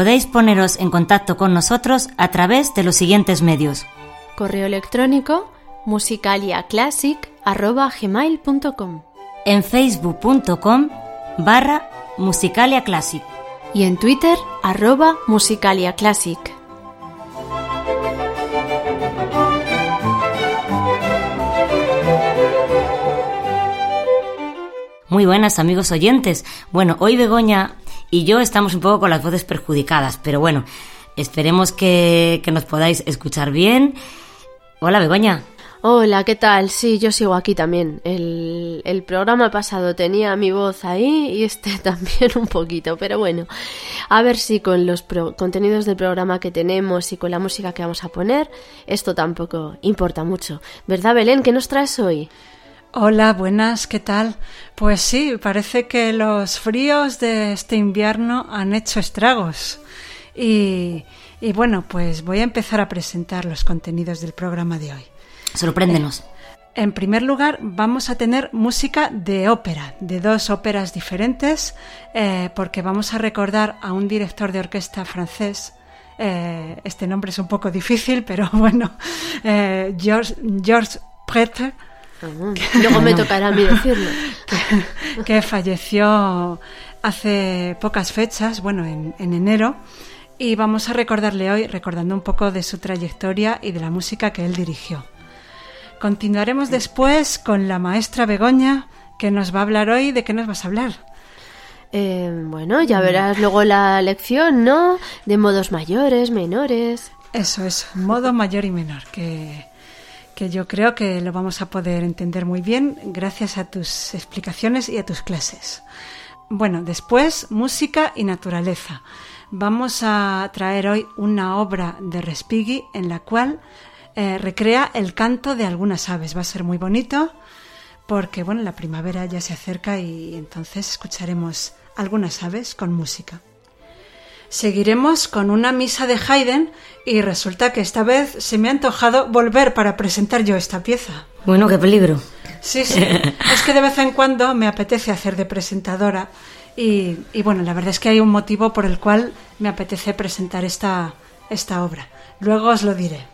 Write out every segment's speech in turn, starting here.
Podéis poneros en contacto con nosotros a través de los siguientes medios. Correo electrónico musicaliaclassic.gmail.com En facebook.com barra musicaliaclassic y en Twitter arroba musicaliaclassic. Muy buenas amigos oyentes. Bueno, hoy Begoña y yo estamos un poco con las voces perjudicadas, pero bueno, esperemos que, nos podáis escuchar bien. Hola, Begoña. Hola, ¿qué tal? Sí, yo sigo aquí también. El, el, programa pasado tenía mi voz ahí y este también un poquito, pero bueno, a ver si con los contenidos del programa que tenemos y con la música que vamos a poner, esto tampoco importa mucho. ¿Verdad, Belén? ¿Qué nos traes hoy? Hola, buenas, ¿qué tal? Pues sí, parece que los fríos de este invierno han hecho estragos. Y, bueno, pues voy a empezar a presentar los contenidos del programa de hoy. Sorpréndenos. Eh, en primer lugar, vamos a tener música de ópera, de dos óperas diferentes, eh, porque vamos a recordar a un director de orquesta francés. Eh, este nombre es un poco difícil, pero bueno, Georges, Georges Pretre Luego me tocará a mí decirlo. que, falleció hace pocas fechas, bueno, en, enero, y vamos a recordarle hoy, recordando un poco de su trayectoria y de la música que él dirigió. Continuaremos después con la maestra Begoña, que nos va a hablar hoy. ¿De qué nos vas a hablar? Eh, bueno, ya verás luego la lección, ¿no? De modos mayores, menores. Eso, es modo mayor y menor, que que yo creo que lo vamos a poder entender muy bien gracias a tus explicaciones y a tus clases. Bueno, después música y naturaleza. Vamos a traer hoy una obra de Respighi en la cual eh, recrea el canto de algunas aves. Va a ser muy bonito porque bueno, la primavera ya se acerca y entonces escucharemos algunas aves con música. Seguiremos con una misa de Haydn y resulta que esta vez se me ha antojado volver para presentar yo esta pieza. Bueno, qué peligro. Sí, sí. es que de vez en cuando me apetece hacer de presentadora y, bueno, la verdad es que hay un motivo por el cual me apetece presentar esta, esta obra. Luego os lo diré.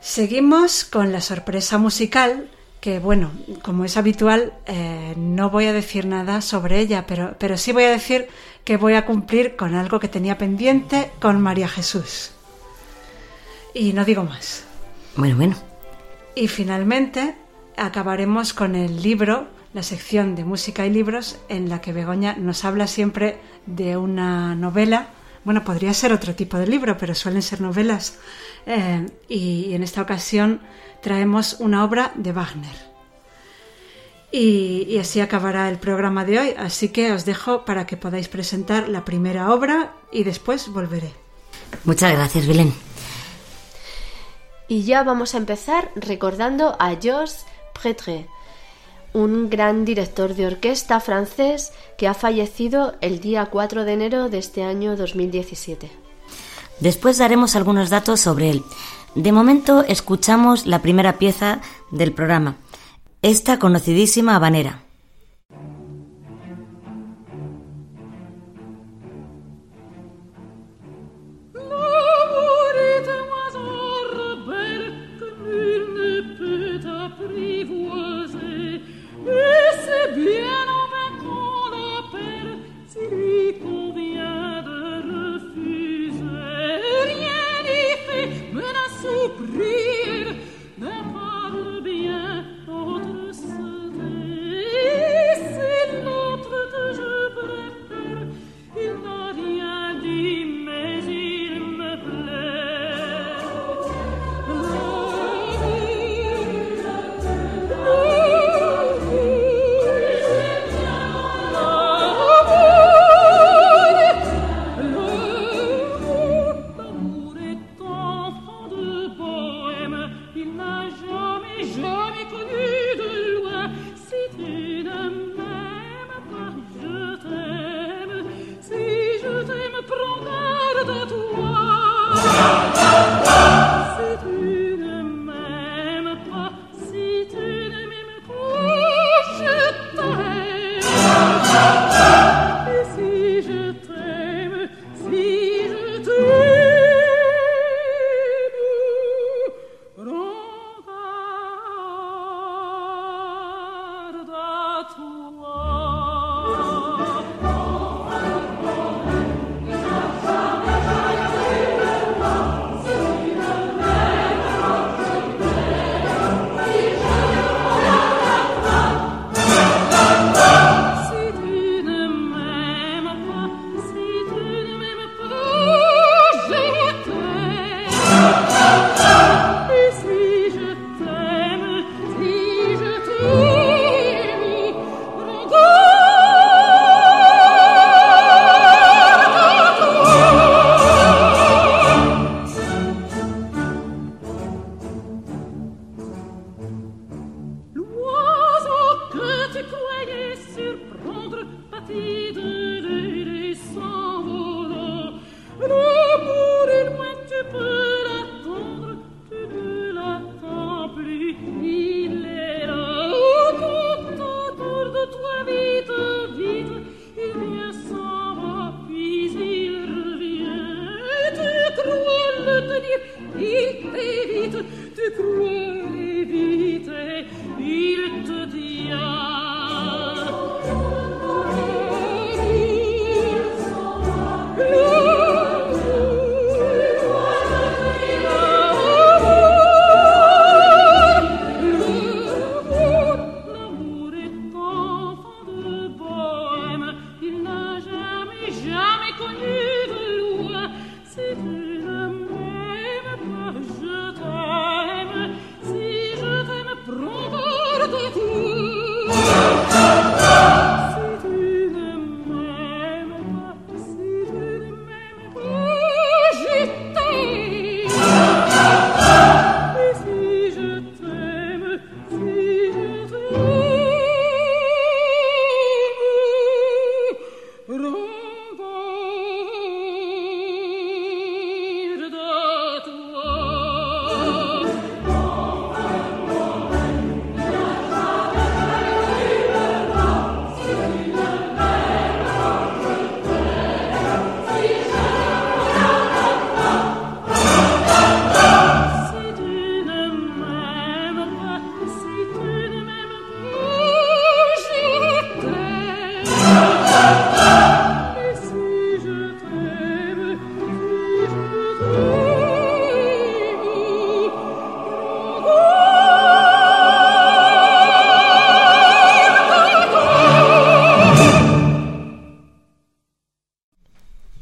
Seguimos con la sorpresa musical que bueno, como es habitual, eh, no voy a decir nada sobre ella, pero, pero sí voy a decir que voy a cumplir con algo que tenía pendiente con María Jesús. Y no digo más. Bueno, bueno. Y finalmente acabaremos con el libro, la sección de música y libros, en la que Begoña nos habla siempre de una novela. Bueno, podría ser otro tipo de libro, pero suelen ser novelas. Eh, y en esta ocasión traemos una obra de Wagner. Y, así acabará el programa de hoy, así que os dejo para que podáis presentar la primera obra y después volveré. Muchas gracias, Belén. Y ya vamos a empezar recordando a Georges Pretre, un gran director de orquesta francés que ha fallecido el día 4 de enero de este año 2017. Después daremos algunos datos sobre él. De momento escuchamos la primera pieza del programa, esta conocidísima habanera.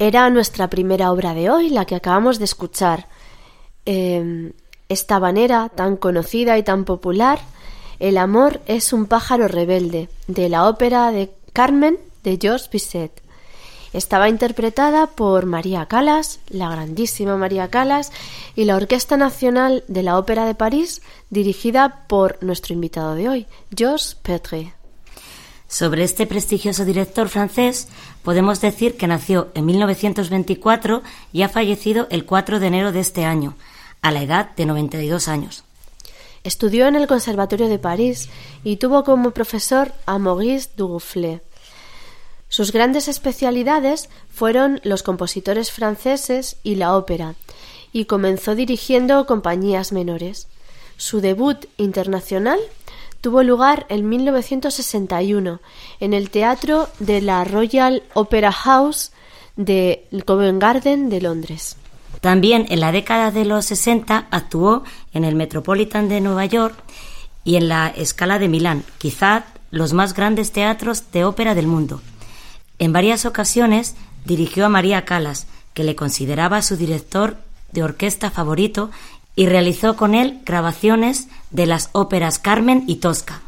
Era nuestra primera obra de hoy, la que acabamos de escuchar. Em, esta banera tan conocida y tan popular, El amor es un pájaro rebelde, de la ópera de Carmen de Georges Bizet. Estaba interpretada por María Calas, la grandísima María Calas, y la Orquesta Nacional de la Ópera de París, dirigida por nuestro invitado de hoy, Georges Petre. Sobre este prestigioso director francés podemos decir que nació en 1924 y ha fallecido el 4 de enero de este año, a la edad de 92 años. Estudió en el Conservatorio de París y tuvo como profesor a Maurice Dugoufflet. Sus grandes especialidades fueron los compositores franceses y la ópera, y comenzó dirigiendo compañías menores. Su debut internacional tuvo lugar en 1961 en el teatro de la Royal Opera House de Covent Garden de Londres. También en la década de los 60 actuó en el Metropolitan de Nueva York y en la Escala de Milán, quizá los más grandes teatros de ópera del mundo. En varias ocasiones dirigió a María Calas, que le consideraba su director de orquesta favorito, y realizó con él grabaciones de las óperas Carmen y Tosca.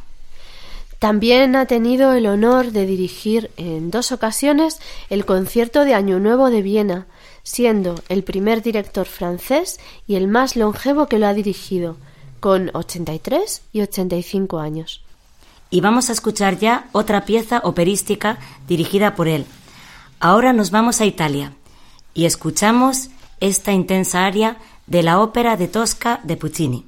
También ha tenido el honor de dirigir en dos ocasiones el concierto de Año Nuevo de Viena, siendo el primer director francés y el más longevo que lo ha dirigido, con 83 y 85 años y vamos a escuchar ya otra pieza operística dirigida por él. Ahora nos vamos a Italia y escuchamos esta intensa aria de la ópera de Tosca de Puccini.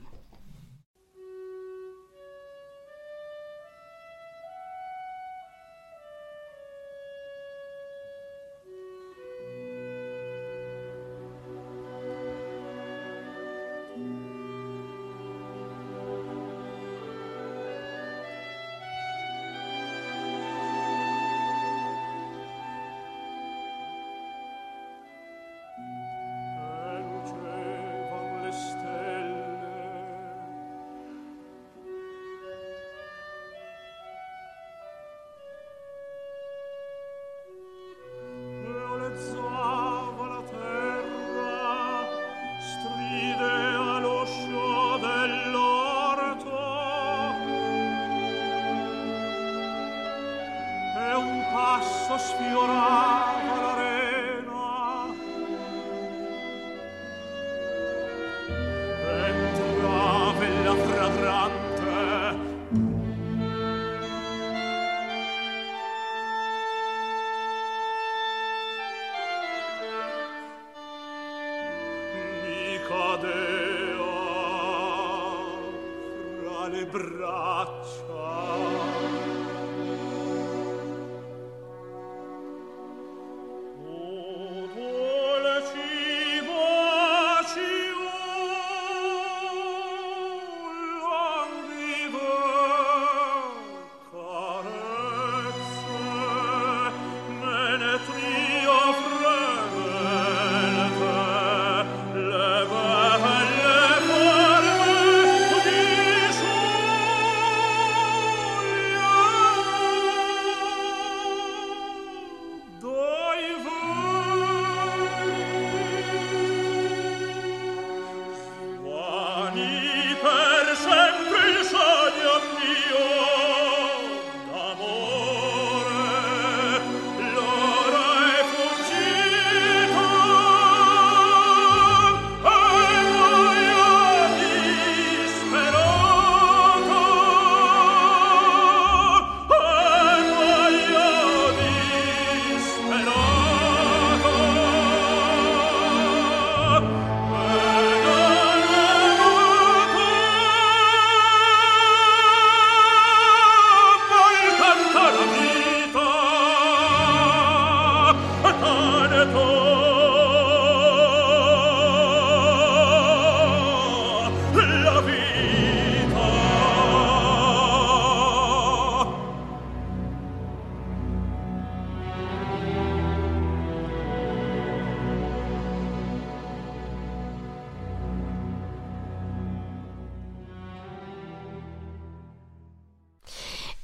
dea fra le braccia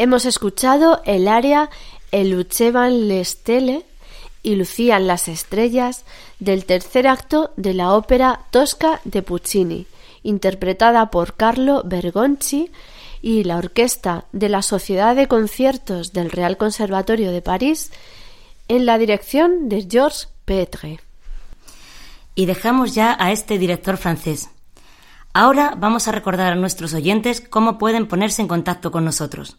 Hemos escuchado el área El lucevan le stelle y lucían las estrellas del tercer acto de la ópera Tosca de Puccini, interpretada por Carlo Bergonci y la orquesta de la Sociedad de Conciertos del Real Conservatorio de París en la dirección de Georges Petre. Y dejamos ya a este director francés. Ahora vamos a recordar a nuestros oyentes cómo pueden ponerse en contacto con nosotros.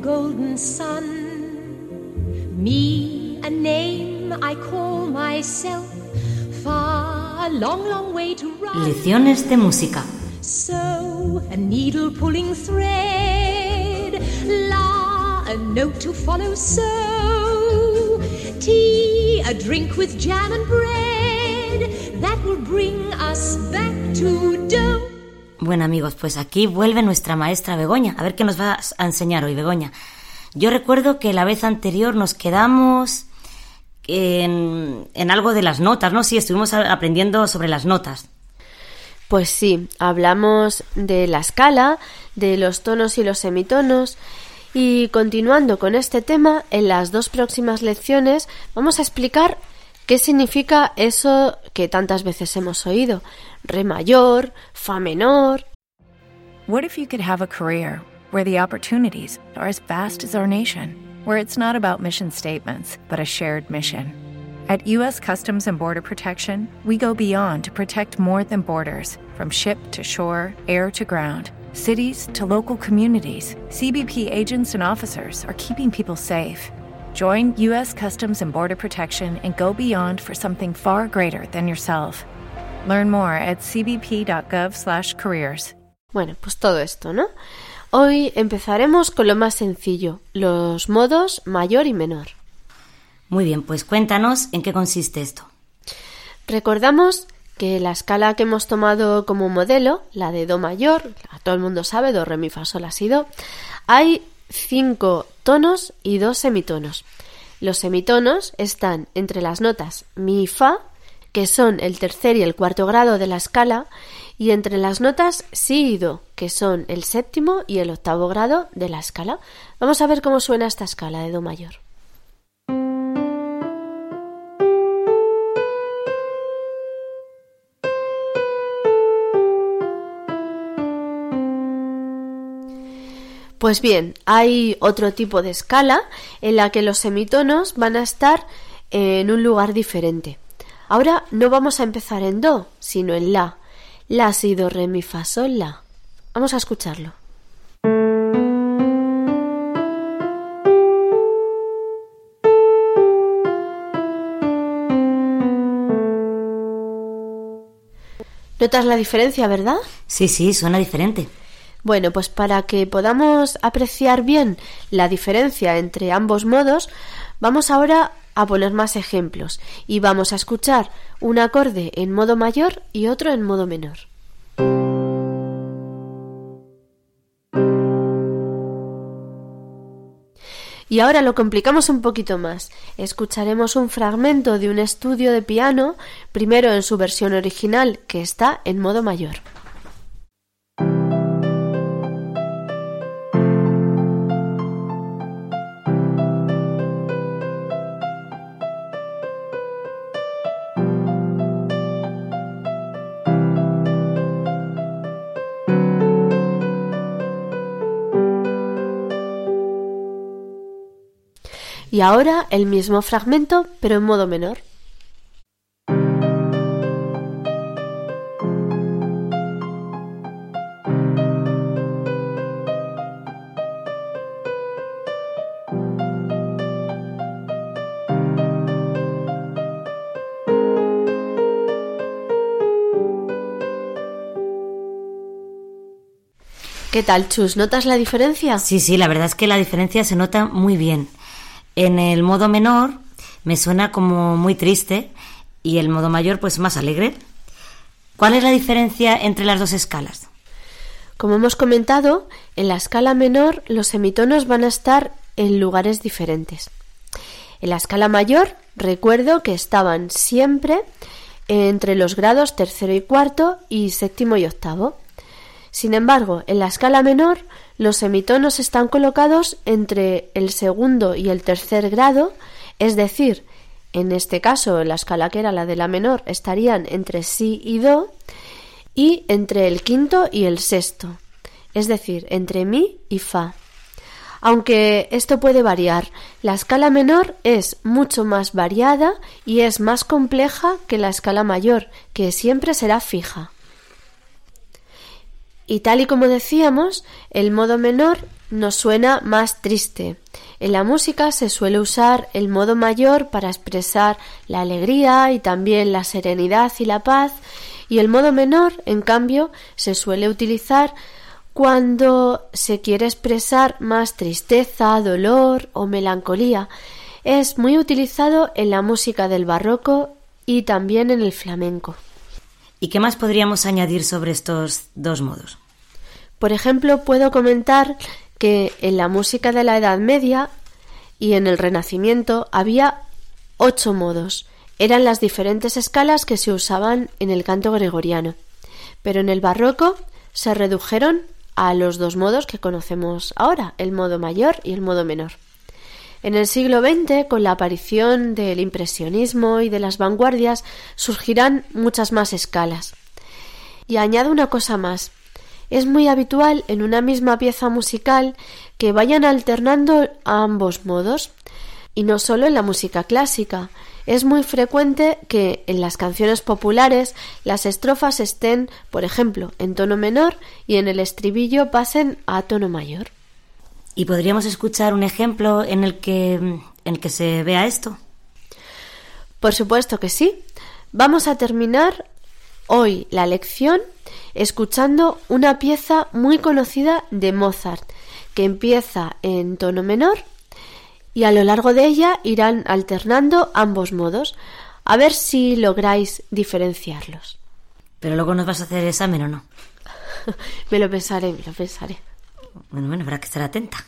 Golden sun. Me, a name I call myself, far, a long, long way to run. Lecciones de música. So, a needle pulling thread, la, a note to follow, so, tea, a drink with jam and bread, that will bring us back to dough. Bueno amigos, pues aquí vuelve nuestra maestra Begoña. A ver qué nos vas a enseñar hoy, Begoña. Yo recuerdo que la vez anterior nos quedamos en, en algo de las notas, ¿no? Sí, estuvimos aprendiendo sobre las notas. Pues sí, hablamos de la escala, de los tonos y los semitonos. Y continuando con este tema, en las dos próximas lecciones vamos a explicar qué significa eso que tantas veces hemos oído. Re mayor, fa menor. What if you could have a career where the opportunities are as vast as our nation, where it's not about mission statements, but a shared mission? At U.S. Customs and Border Protection, we go beyond to protect more than borders from ship to shore, air to ground, cities to local communities. CBP agents and officers are keeping people safe. Join U.S. Customs and Border Protection and go beyond for something far greater than yourself. Learn more at cbp.gov/careers. Bueno, pues todo esto, ¿no? Hoy empezaremos con lo más sencillo, los modos mayor y menor. Muy bien, pues cuéntanos en qué consiste esto. Recordamos que la escala que hemos tomado como modelo, la de Do mayor, a todo el mundo sabe, Do, Re, Mi, Fa, Sol, La, Si, Do, hay cinco tonos y dos semitonos. Los semitonos están entre las notas Mi y Fa, que son el tercer y el cuarto grado de la escala, y entre las notas Si y Do, que son el séptimo y el octavo grado de la escala. Vamos a ver cómo suena esta escala de Do mayor. Pues bien, hay otro tipo de escala en la que los semitonos van a estar en un lugar diferente. Ahora no vamos a empezar en Do, sino en La. La, Si, Do, Re, Mi, Fa, Sol, La. Vamos a escucharlo. ¿Notas la diferencia, verdad? Sí, sí, suena diferente. Bueno, pues para que podamos apreciar bien la diferencia entre ambos modos, vamos ahora a poner más ejemplos y vamos a escuchar un acorde en modo mayor y otro en modo menor. Y ahora lo complicamos un poquito más. Escucharemos un fragmento de un estudio de piano, primero en su versión original, que está en modo mayor. Y ahora el mismo fragmento, pero en modo menor. ¿Qué tal, Chus? ¿Notas la diferencia? Sí, sí, la verdad es que la diferencia se nota muy bien. En el modo menor me suena como muy triste y el modo mayor pues más alegre. ¿Cuál es la diferencia entre las dos escalas? Como hemos comentado, en la escala menor los semitonos van a estar en lugares diferentes. En la escala mayor, recuerdo que estaban siempre entre los grados tercero y cuarto y séptimo y octavo. Sin embargo, en la escala menor, los semitonos están colocados entre el segundo y el tercer grado, es decir, en este caso, la escala que era la de la menor estarían entre si y do y entre el quinto y el sexto, es decir, entre mi y fa. Aunque esto puede variar, la escala menor es mucho más variada y es más compleja que la escala mayor, que siempre será fija. Y tal y como decíamos, el modo menor nos suena más triste. En la música se suele usar el modo mayor para expresar la alegría y también la serenidad y la paz, y el modo menor, en cambio, se suele utilizar cuando se quiere expresar más tristeza, dolor o melancolía. Es muy utilizado en la música del barroco y también en el flamenco. ¿Y qué más podríamos añadir sobre estos dos modos? Por ejemplo, puedo comentar que en la música de la Edad Media y en el Renacimiento había ocho modos. Eran las diferentes escalas que se usaban en el canto gregoriano. Pero en el barroco se redujeron a los dos modos que conocemos ahora, el modo mayor y el modo menor. En el siglo XX, con la aparición del impresionismo y de las vanguardias, surgirán muchas más escalas. Y añado una cosa más. Es muy habitual en una misma pieza musical que vayan alternando ambos modos, y no solo en la música clásica. Es muy frecuente que en las canciones populares las estrofas estén, por ejemplo, en tono menor y en el estribillo pasen a tono mayor. ¿Y podríamos escuchar un ejemplo en el que, en el que se vea esto? Por supuesto que sí. Vamos a terminar hoy la lección escuchando una pieza muy conocida de Mozart, que empieza en tono menor y a lo largo de ella irán alternando ambos modos, a ver si lográis diferenciarlos. Pero luego nos vas a hacer examen o no. me lo pensaré, me lo pensaré. Bueno, bueno, habrá que estar atenta.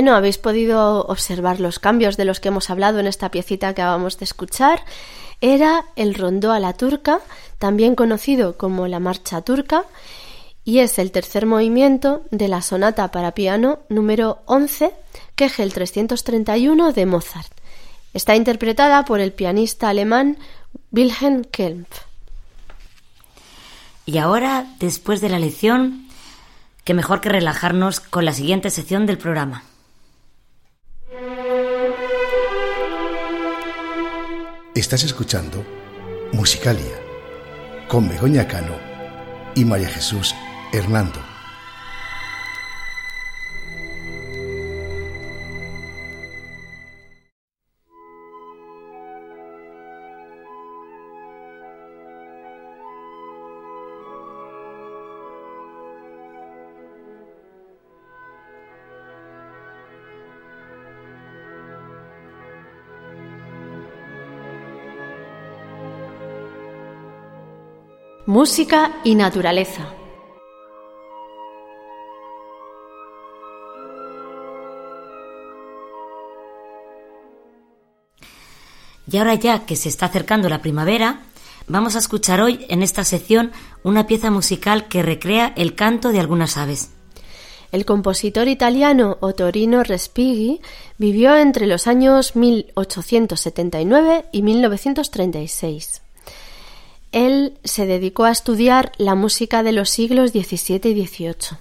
Bueno, habéis podido observar los cambios de los que hemos hablado en esta piecita que acabamos de escuchar. Era el rondó a la turca, también conocido como la marcha turca, y es el tercer movimiento de la sonata para piano número 11, el 331 de Mozart. Está interpretada por el pianista alemán Wilhelm Kempf. Y ahora, después de la lección, qué mejor que relajarnos con la siguiente sección del programa. Estás escuchando Musicalia con Begoña Cano y María Jesús Hernando. Música y naturaleza. Y ahora ya que se está acercando la primavera, vamos a escuchar hoy en esta sección una pieza musical que recrea el canto de algunas aves. El compositor italiano Ottorino Respighi vivió entre los años 1879 y 1936. Él se dedicó a estudiar la música de los siglos XVII y XVIII.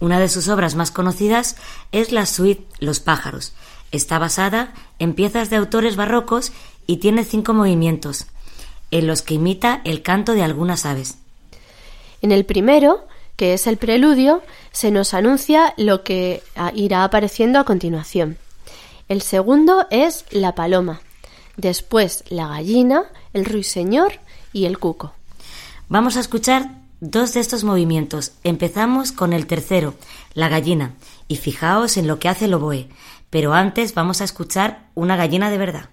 Una de sus obras más conocidas es la suite Los pájaros. Está basada en piezas de autores barrocos y tiene cinco movimientos, en los que imita el canto de algunas aves. En el primero, que es el preludio, se nos anuncia lo que irá apareciendo a continuación. El segundo es la paloma, después la gallina, el ruiseñor y el cuco. Vamos a escuchar dos de estos movimientos. Empezamos con el tercero, la gallina, y fijaos en lo que hace el oboe. Pero antes vamos a escuchar una gallina de verdad.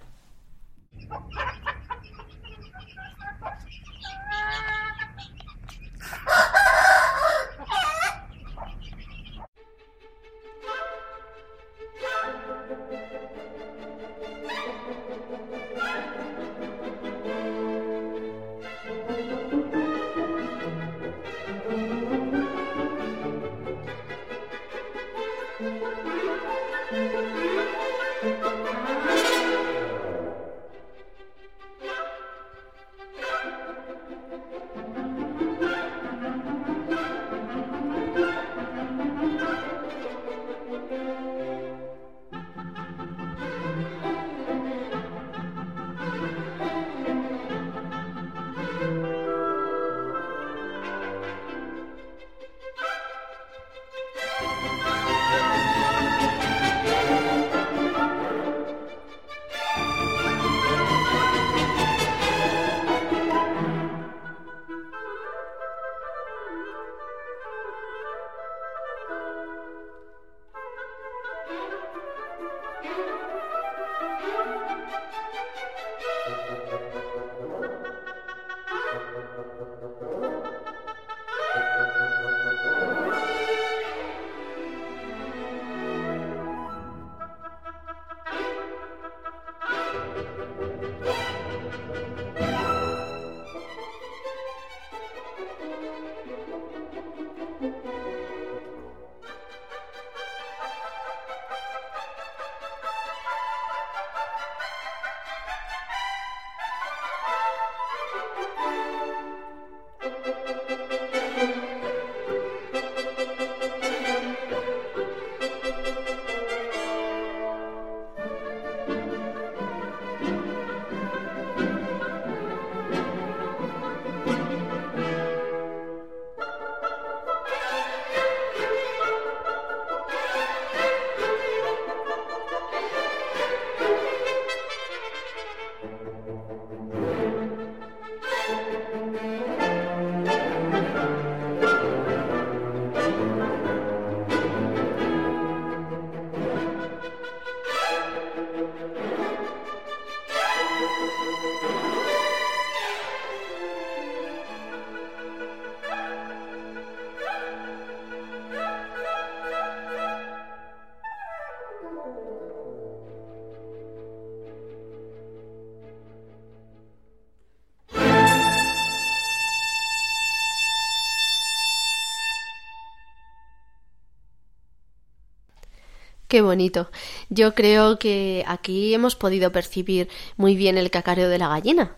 Qué bonito. Yo creo que aquí hemos podido percibir muy bien el cacareo de la gallina.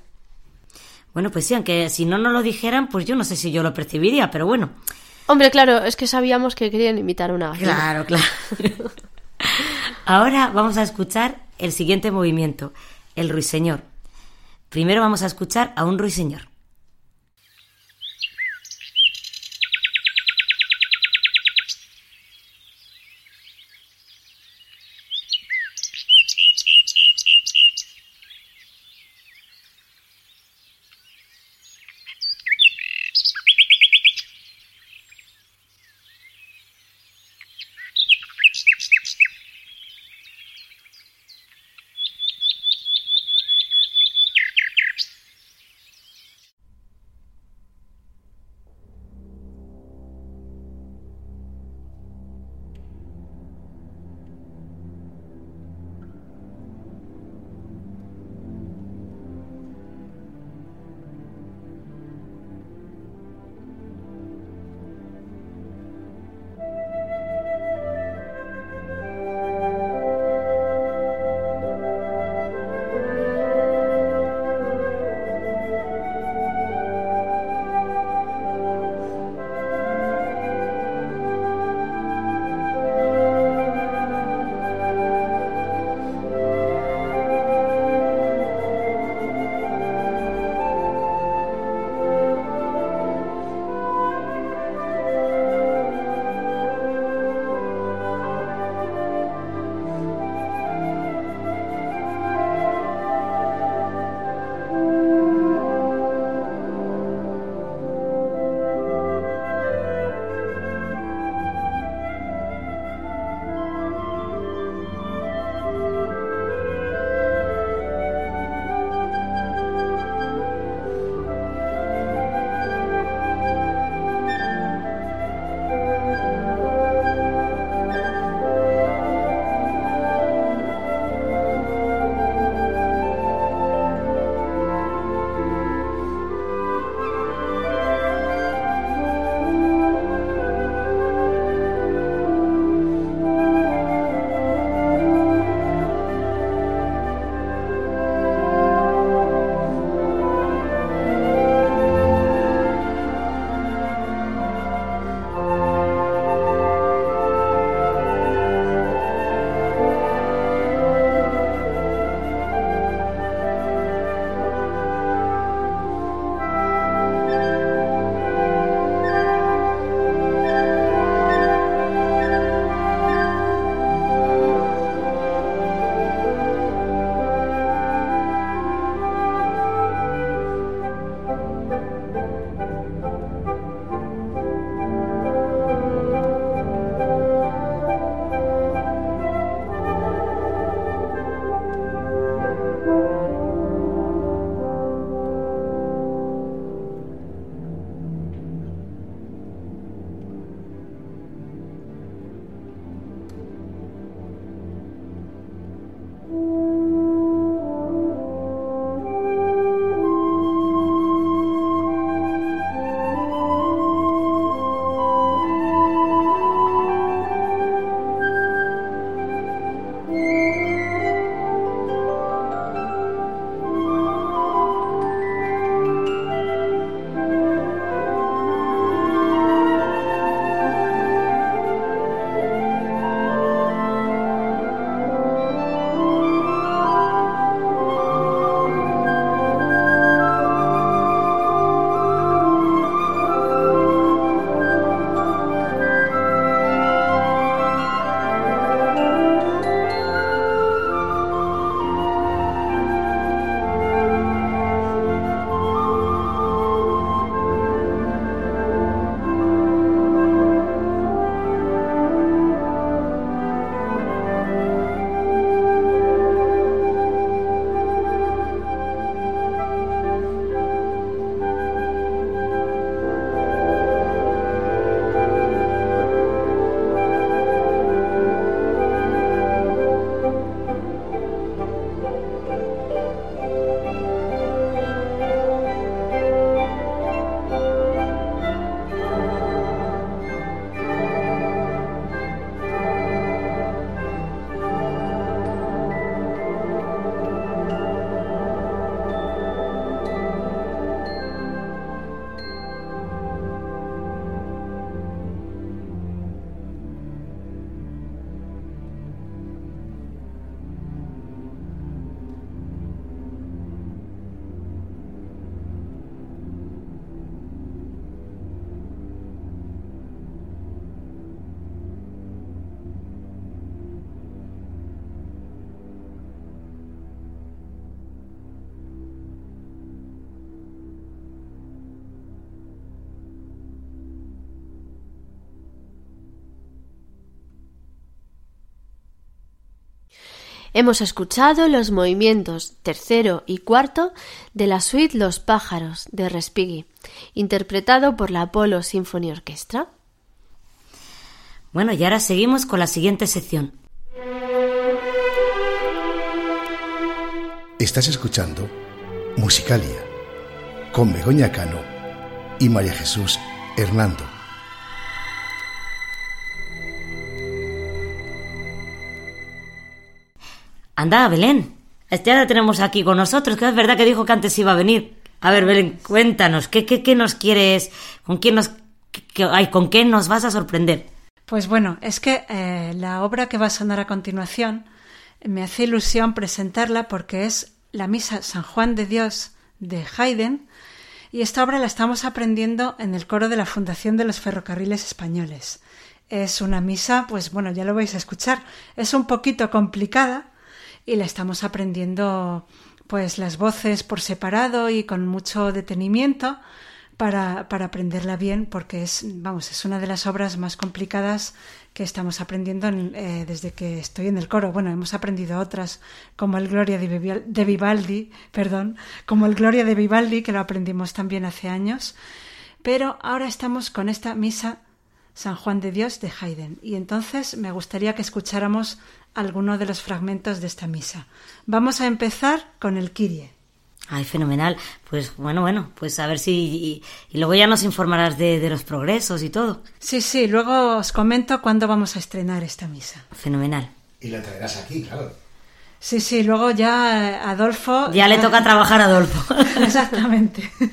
Bueno, pues sí, aunque si no nos lo dijeran, pues yo no sé si yo lo percibiría, pero bueno. Hombre, claro, es que sabíamos que querían imitar una gallina. Claro, claro. Ahora vamos a escuchar el siguiente movimiento, el ruiseñor. Primero vamos a escuchar a un ruiseñor. Hemos escuchado los movimientos tercero y cuarto de la suite Los pájaros de Respighi, interpretado por la Apollo Symphony Orchestra. Bueno, y ahora seguimos con la siguiente sección. Estás escuchando Musicalia con Begoña Cano y María Jesús Hernando. Anda, Belén. Ya la tenemos aquí con nosotros, que es verdad que dijo que antes iba a venir. A ver, Belén, cuéntanos, ¿qué, qué, qué nos quieres? ¿Con quién nos, qué- ay, con qué nos vas a sorprender? Pues bueno, es que eh, la obra que va a sonar a continuación me hace ilusión presentarla porque es la Misa San Juan de Dios de Haydn y esta obra la estamos aprendiendo en el coro de la Fundación de los Ferrocarriles Españoles. Es una misa, pues bueno, ya lo vais a escuchar, es un poquito complicada y la estamos aprendiendo pues las voces por separado y con mucho detenimiento para, para aprenderla bien porque es, vamos, es una de las obras más complicadas que estamos aprendiendo en- eh, desde que estoy en el coro. Bueno, hemos aprendido otras como el Gloria de Vivaldi, perdón, como el Gloria de Vivaldi, que lo aprendimos también hace años, pero ahora estamos con esta misa San Juan de Dios de Haydn y entonces me gustaría que escucháramos alguno de los fragmentos de esta misa. Vamos a empezar con el Kyrie. Ay, fenomenal. Pues bueno, bueno, pues a ver si... Y, y luego ya nos informarás de, de los progresos y todo. Sí, sí, luego os comento cuándo vamos a estrenar esta misa. Fenomenal. Y la traerás aquí, claro. Sí, sí, luego ya eh, Adolfo... Ya le toca trabajar a Adolfo. Exactamente.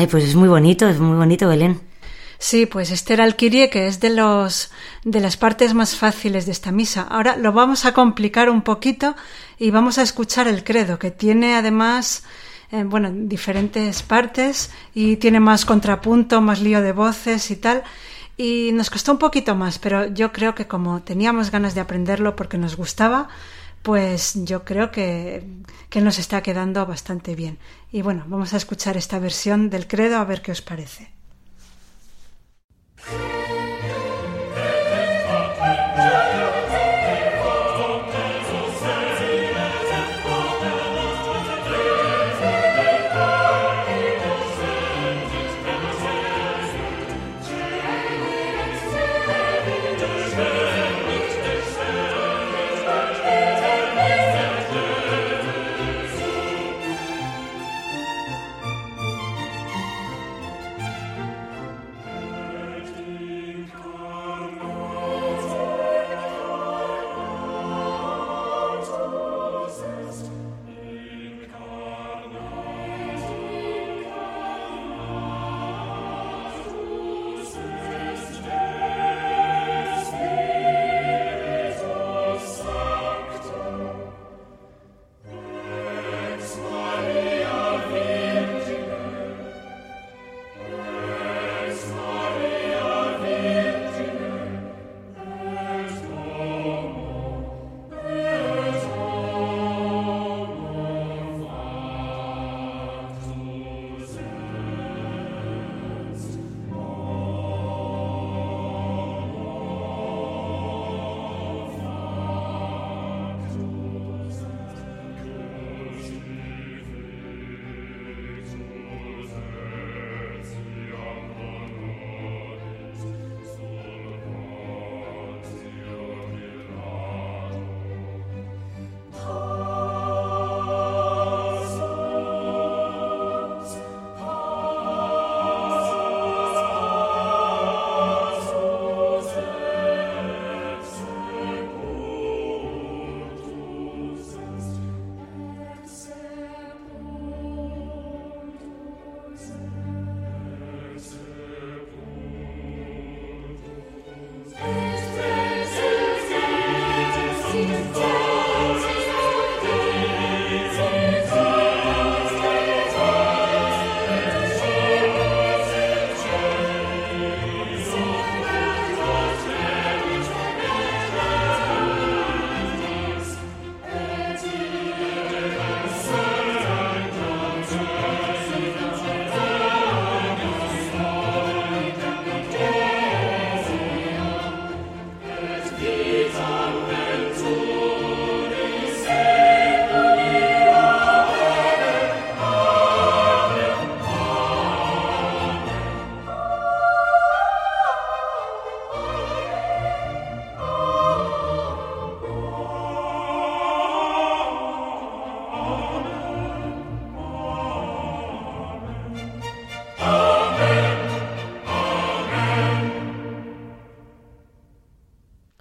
Ay, pues es muy bonito, es muy bonito, Belén. Sí, pues era el Kyrie, que es de los de las partes más fáciles de esta misa. Ahora lo vamos a complicar un poquito y vamos a escuchar el credo, que tiene además eh, bueno, diferentes partes y tiene más contrapunto, más lío de voces y tal. Y nos costó un poquito más, pero yo creo que como teníamos ganas de aprenderlo porque nos gustaba, pues yo creo que, que nos está quedando bastante bien. Y bueno, vamos a escuchar esta versión del credo a ver qué os parece.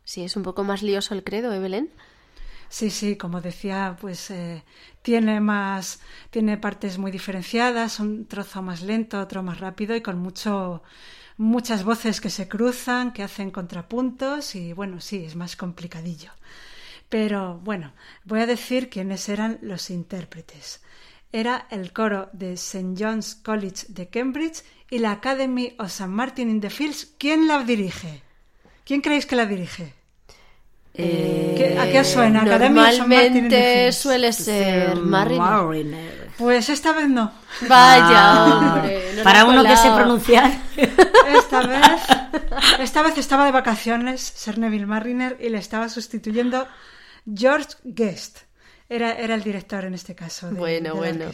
Sí, es un poco más lioso el credo, ¿eh? Sí, sí, como decía, pues eh, tiene más, tiene partes muy diferenciadas, un trozo más lento, otro más rápido y con mucho, muchas voces que se cruzan, que hacen contrapuntos y bueno, sí, es más complicadillo. Pero bueno, voy a decir quiénes eran los intérpretes. Era el coro de St. John's College de Cambridge y la Academy of St. Martin in the Fields. ¿Quién la dirige? ¿Quién creéis que la dirige? Eh, ¿A qué os suena? Normalmente suele ser Mariner. Mariner. Pues esta vez no. Vaya, hombre. no Para uno que sé pronunciar. Esta vez, esta vez estaba de vacaciones Sir Neville Mariner y le estaba sustituyendo George Guest. Era, era el director en este caso. De, Bueno, de la bueno.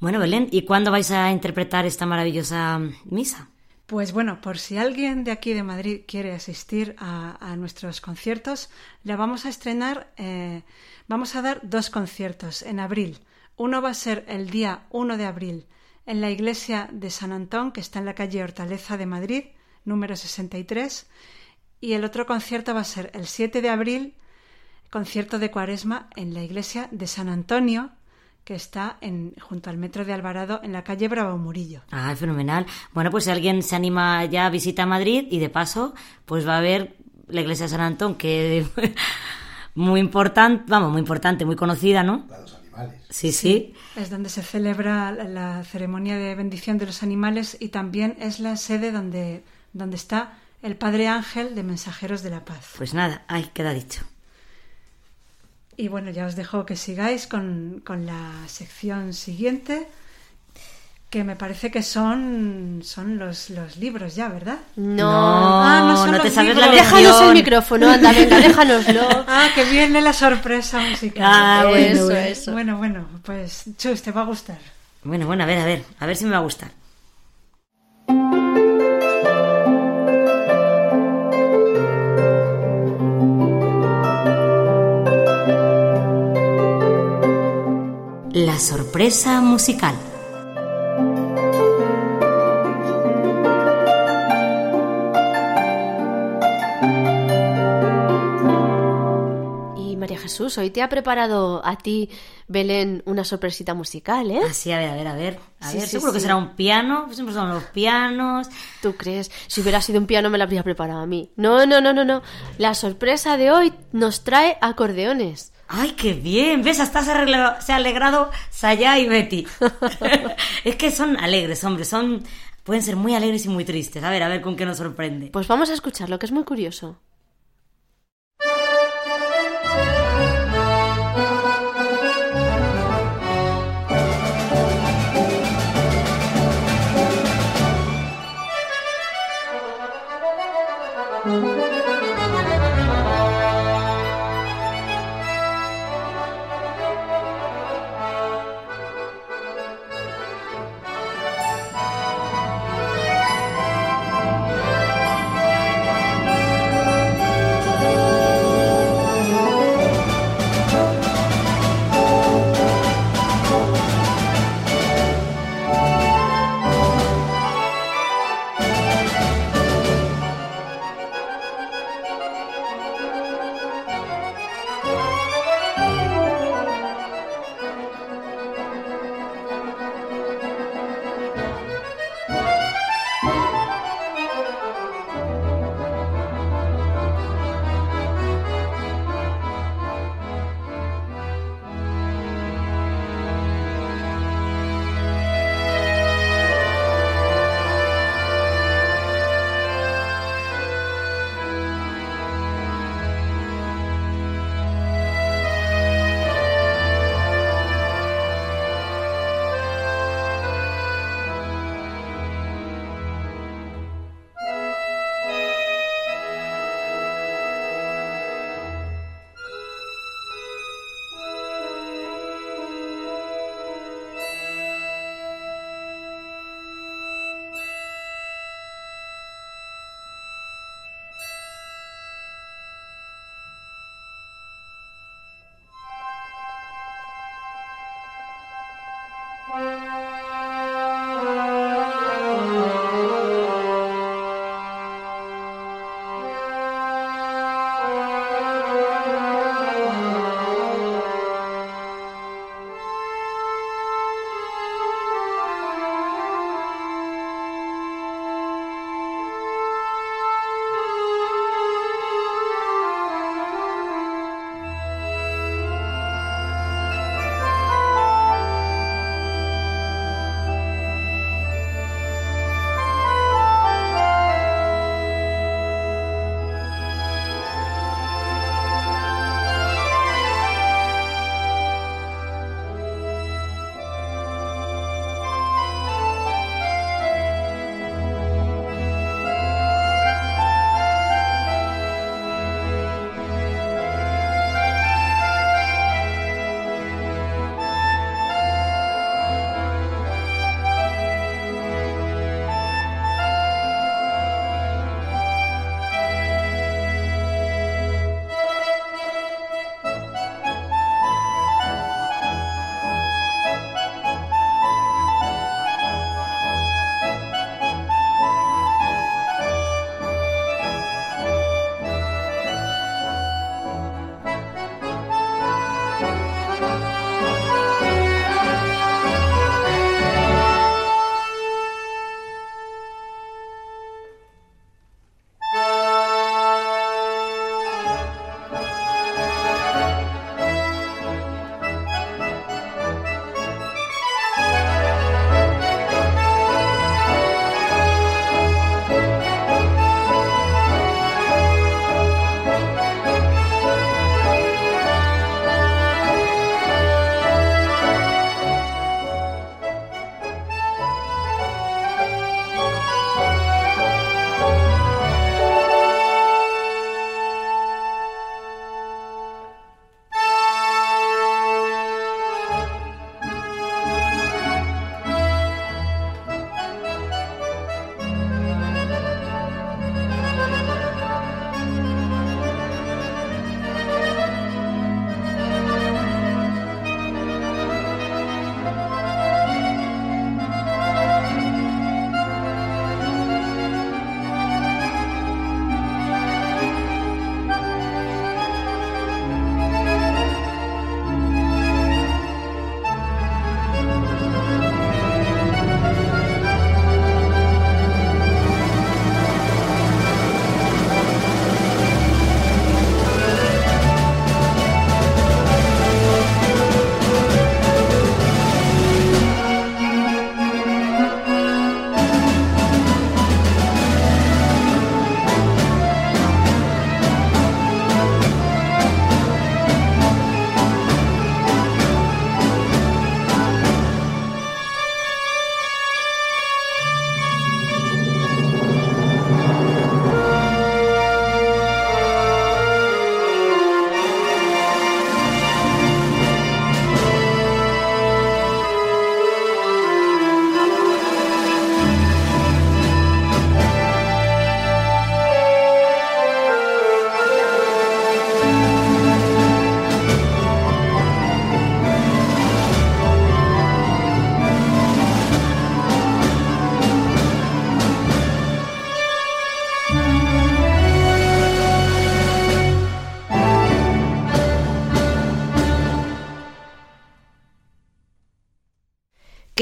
Bueno, Belén, ¿y cuándo vais a interpretar esta maravillosa misa? Pues bueno, por si alguien de aquí de Madrid quiere asistir a, nuestros conciertos, la vamos a estrenar, eh, vamos a dar dos conciertos en abril. Uno va a ser el día 1 de abril en la iglesia de San Antón, que está en la calle Hortaleza de Madrid, número 63, y el otro concierto va a ser el 7 de abril, concierto de cuaresma en la iglesia de San Antonio, que está en, junto al metro de Alvarado en la calle Bravo Murillo. Ah, fenomenal. Bueno, pues si alguien se anima ya a visitar Madrid y de paso, pues va a ver la iglesia de San Antón, que muy importante, vamos, muy importante, muy conocida, ¿no? Para los animales. Sí, sí. Es donde se celebra la- la ceremonia de bendición de los animales y también es la sede donde, donde está el Padre Ángel de Mensajeros de la Paz. Pues nada, ahí queda dicho. Y bueno, ya os dejo que sigáis con, con la sección siguiente, que me parece que son, son los, los libros ya, ¿verdad? No. Ah, no son no te los sabes libros. la Déjanos el micrófono, anda, venga, déjanoslo. Ah, que viene la sorpresa musical. Ah, bueno, eso, bueno. eso. Bueno, bueno, pues Chus, te va a gustar. Bueno, bueno, a ver, a ver, a ver si me va a gustar. La sorpresa musical. Y María Jesús, hoy te ha preparado a ti, Belén, una sorpresita musical, ¿eh? Así, a ver, a ver, a ver. A Sí, ver, sí, seguro que será un piano, siempre son los pianos. ¿Tú crees? Si hubiera sido un piano me lo habría preparado a mí. No, no, no, no, no. La sorpresa de hoy nos trae acordeones. ¡Ay, qué bien! ¿Ves? Hasta se, arregla- se ha alegrado Saya y Betty. es que son alegres, hombre, son... Pueden ser muy alegres y muy tristes. A ver, a ver con qué nos sorprende. Pues vamos a escucharlo, que es muy curioso.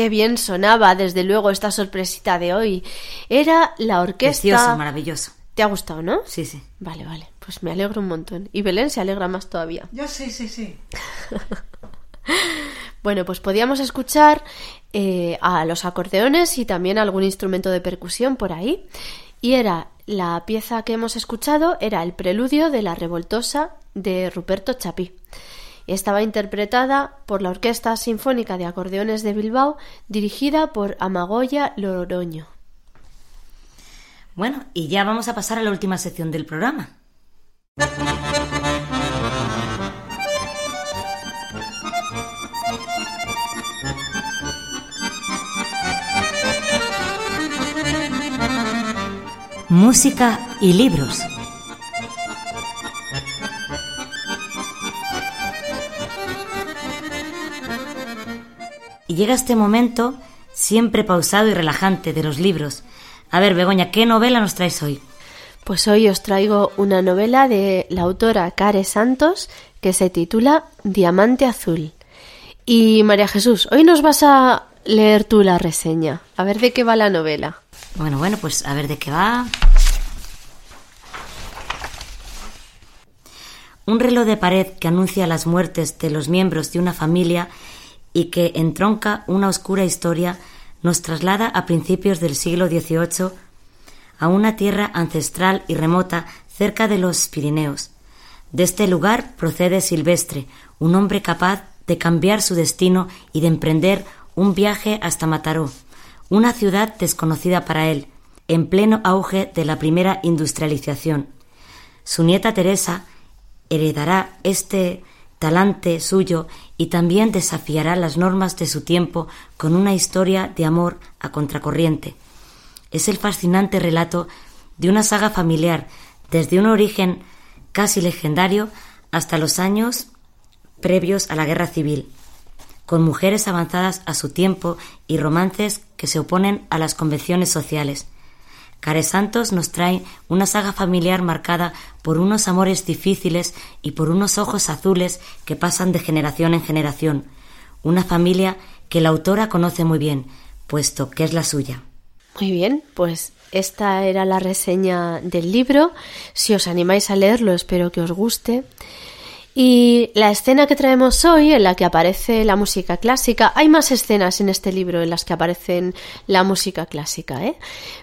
Qué bien sonaba, desde luego, esta sorpresita de hoy. Era la orquesta. Precioso, maravilloso. ¿Te ha gustado, no? Sí, sí. Vale, vale. Pues me alegro un montón. Y Belén se alegra más todavía. Yo sí, sí, sí. Bueno, pues podíamos escuchar eh, a los acordeones y también algún instrumento de percusión por ahí. Y era la pieza que hemos escuchado, era el preludio de la revoltosa de Ruperto Chapí. Estaba interpretada por la Orquesta Sinfónica de Acordeones de Bilbao, dirigida por Amagoya Loroño. Bueno, y ya vamos a pasar a la última sección del programa. Música y libros. Y llega este momento siempre pausado y relajante de los libros. A ver, Begoña, ¿qué novela nos traes hoy? Pues hoy os traigo una novela de la autora Care Santos que se titula Diamante Azul. Y María Jesús, hoy nos vas a leer tú la reseña. A ver de qué va la novela. Bueno, bueno, pues a ver de qué va. Un reloj de pared que anuncia las muertes de los miembros de una familia y que entronca una oscura historia nos traslada a principios del siglo XVIII a una tierra ancestral y remota cerca de los Pirineos. De este lugar procede Silvestre, un hombre capaz de cambiar su destino y de emprender un viaje hasta Mataró, una ciudad desconocida para él, en pleno auge de la primera industrialización. Su nieta Teresa heredará este talante suyo y también desafiará las normas de su tiempo con una historia de amor a contracorriente. Es el fascinante relato de una saga familiar desde un origen casi legendario hasta los años previos a la guerra civil, con mujeres avanzadas a su tiempo y romances que se oponen a las convenciones sociales. Care Santos nos trae una saga familiar marcada por unos amores difíciles y por unos ojos azules que pasan de generación en generación. Una familia que la autora conoce muy bien, puesto que es la suya. Muy bien, pues esta era la reseña del libro. Si os animáis a leerlo, espero que os guste. Y la escena que traemos hoy, en la que aparece la música clásica, hay más escenas en este libro en las que aparecen la música clásica, ¿eh?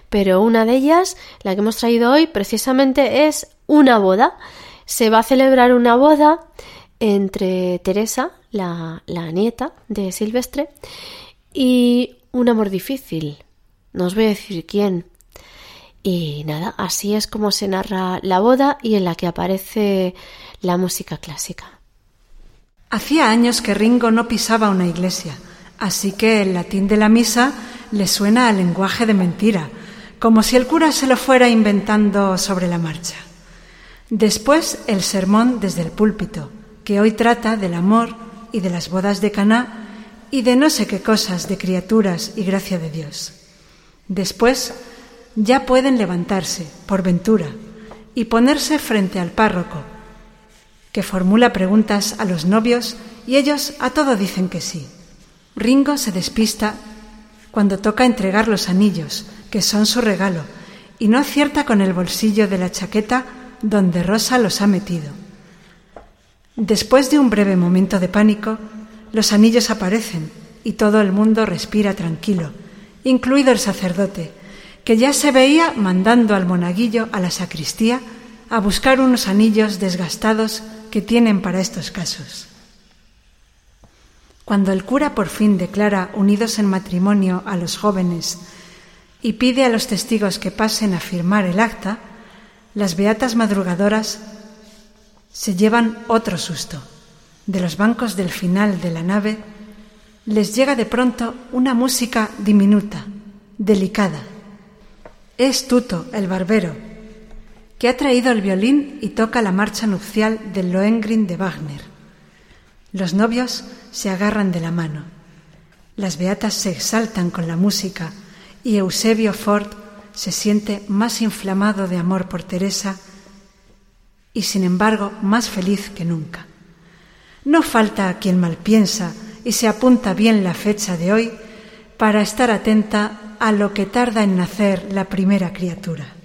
Pero una de ellas, la que hemos traído hoy, precisamente es una boda. Se va a celebrar una boda entre Teresa, la, la nieta de Silvestre, y un amor difícil. No os voy a decir quién. Y nada, así es como se narra la boda y en la que aparece la música clásica. Hacía años que Ringo no pisaba una iglesia, así que el latín de la misa le suena al lenguaje de mentira, como si el cura se lo fuera inventando sobre la marcha. Después el sermón desde el púlpito, que hoy trata del amor y de las bodas de Caná y de no sé qué cosas de criaturas y gracia de Dios. Después ya pueden levantarse, por ventura, y ponerse frente al párroco, que formula preguntas a los novios y ellos a todo dicen que sí. Ringo se despista cuando toca entregar los anillos, que son su regalo, y no acierta con el bolsillo de la chaqueta donde Rosa los ha metido. Después de un breve momento de pánico, los anillos aparecen y todo el mundo respira tranquilo, incluido el sacerdote, que ya se veía mandando al monaguillo a la sacristía a buscar unos anillos desgastados que tienen para estos casos. Cuando el cura por fin declara unidos en matrimonio a los jóvenes y pide a los testigos que pasen a firmar el acta, las beatas madrugadoras se llevan otro susto. De los bancos del final de la nave les llega de pronto una música diminuta, delicada. Es Tuto, el barbero, que ha traído el violín y toca la marcha nupcial del Lohengrin de Wagner. Los novios se agarran de la mano. Las beatas se exaltan con la música y Eusebio Ford se siente más inflamado de amor por Teresa y sin embargo más feliz que nunca. No falta quien mal piensa y se apunta bien la fecha de hoy para estar atenta a lo que tarda en nacer la primera criatura.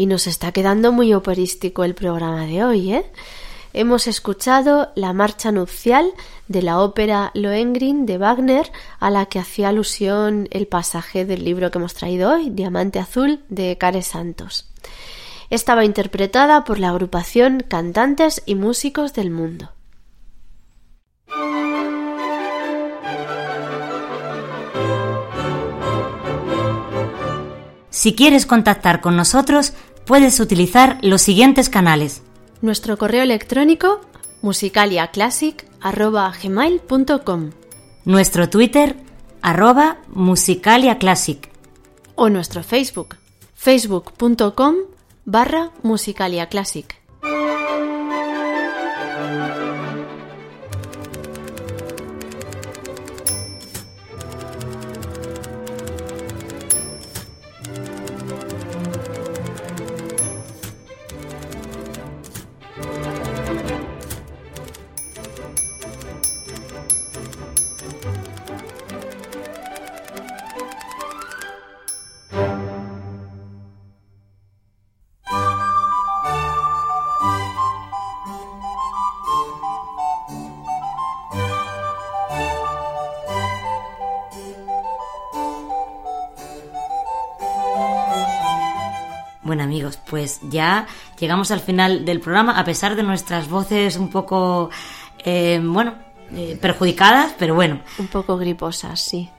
Y nos está quedando muy operístico el programa de hoy, ¿eh? Hemos escuchado la marcha nupcial de la ópera Lohengrin de Wagner, a la que hacía alusión el pasaje del libro que hemos traído hoy, Diamante Azul, de Care Santos. Estaba interpretada por la agrupación Cantantes y Músicos del Mundo. Si quieres contactar con nosotros, puedes utilizar los siguientes canales. Nuestro correo electrónico musicaliaclassic.gmail.com Nuestro Twitter, arroba musicaliaclassic. o nuestro Facebook facebook.com barra musicaliaclassic. Pues ya llegamos al final del programa, a pesar de nuestras voces un poco, eh, bueno, eh, perjudicadas, pero bueno. Un poco griposas, sí.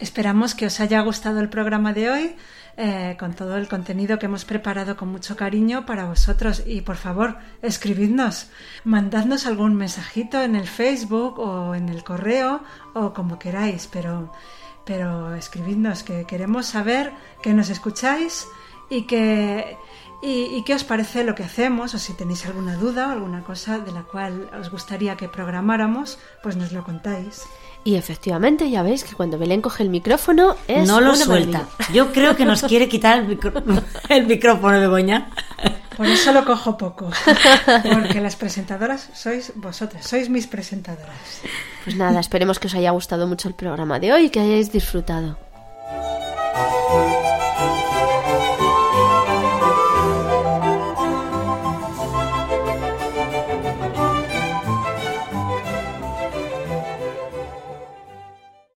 Esperamos que os haya gustado el programa de hoy, eh, con todo el contenido que hemos preparado con mucho cariño para vosotros. Y por favor, escribidnos, mandadnos algún mensajito en el Facebook o en el correo o como queráis, pero, pero escribidnos que queremos saber que nos escucháis y que y, qué os parece lo que hacemos o si tenéis alguna duda o alguna cosa de la cual os gustaría que programáramos, pues nos lo contáis. Y efectivamente, ya veis que cuando Belén coge el micrófono es no lo suelta. Yo creo que nos quiere quitar el, micro- el micrófono, Begoña. Por eso lo cojo poco, porque las presentadoras sois vosotras, sois mis presentadoras. Pues nada, esperemos que os haya gustado mucho el programa de hoy y que hayáis disfrutado.